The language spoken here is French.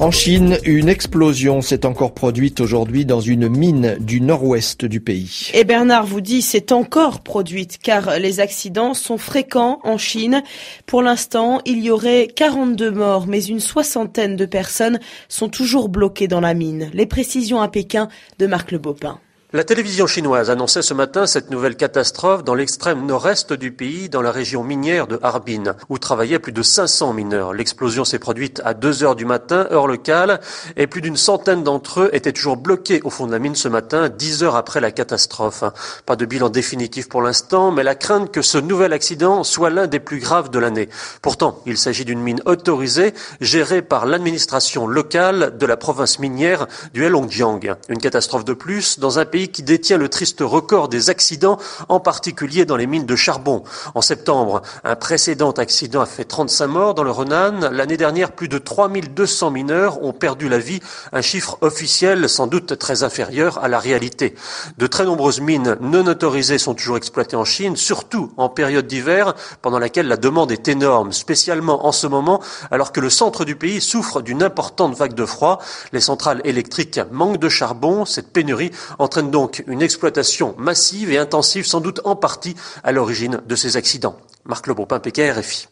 En Chine, une explosion s'est encore produite aujourd'hui dans une mine du nord-ouest du pays. Et Bernard vous dit c'est encore produite car les accidents sont fréquents en Chine. Pour l'instant, il y aurait 42 morts mais une soixantaine de personnes sont toujours bloquées dans la mine. Les précisions à Pékin de Marc Le. La télévision chinoise annonçait ce matin cette nouvelle catastrophe dans l'extrême nord-est du pays, dans la région minière de Harbin, où travaillaient plus de 500 mineurs. L'explosion s'est produite à 2 heures du matin, heure locale, et plus d'une centaine d'entre eux étaient toujours bloqués au fond de la mine ce matin, 10 heures après la catastrophe. Pas de bilan définitif pour l'instant, mais la crainte que ce nouvel accident soit l'un des plus graves de l'année. Pourtant, il s'agit d'une mine autorisée, gérée par l'administration locale de la province minière du Heilongjiang. Une catastrophe de plus dans un pays qui détient le triste record des accidents, en particulier dans les mines de charbon. En septembre, un précédent accident a fait 35 morts dans le Renan. L'année dernière, plus de 3200 mineurs ont perdu la vie, un chiffre officiel sans doute très inférieur à la réalité. De très nombreuses mines non autorisées sont toujours exploitées en Chine, surtout en période d'hiver, pendant laquelle la demande est énorme, spécialement en ce moment, alors que le centre du pays souffre d'une importante vague de froid. Les centrales électriques manquent de charbon. Cette pénurie entraîne donc une exploitation massive et intensive, sans doute en partie à l'origine de ces accidents. Marc Lebopin, PKRFI.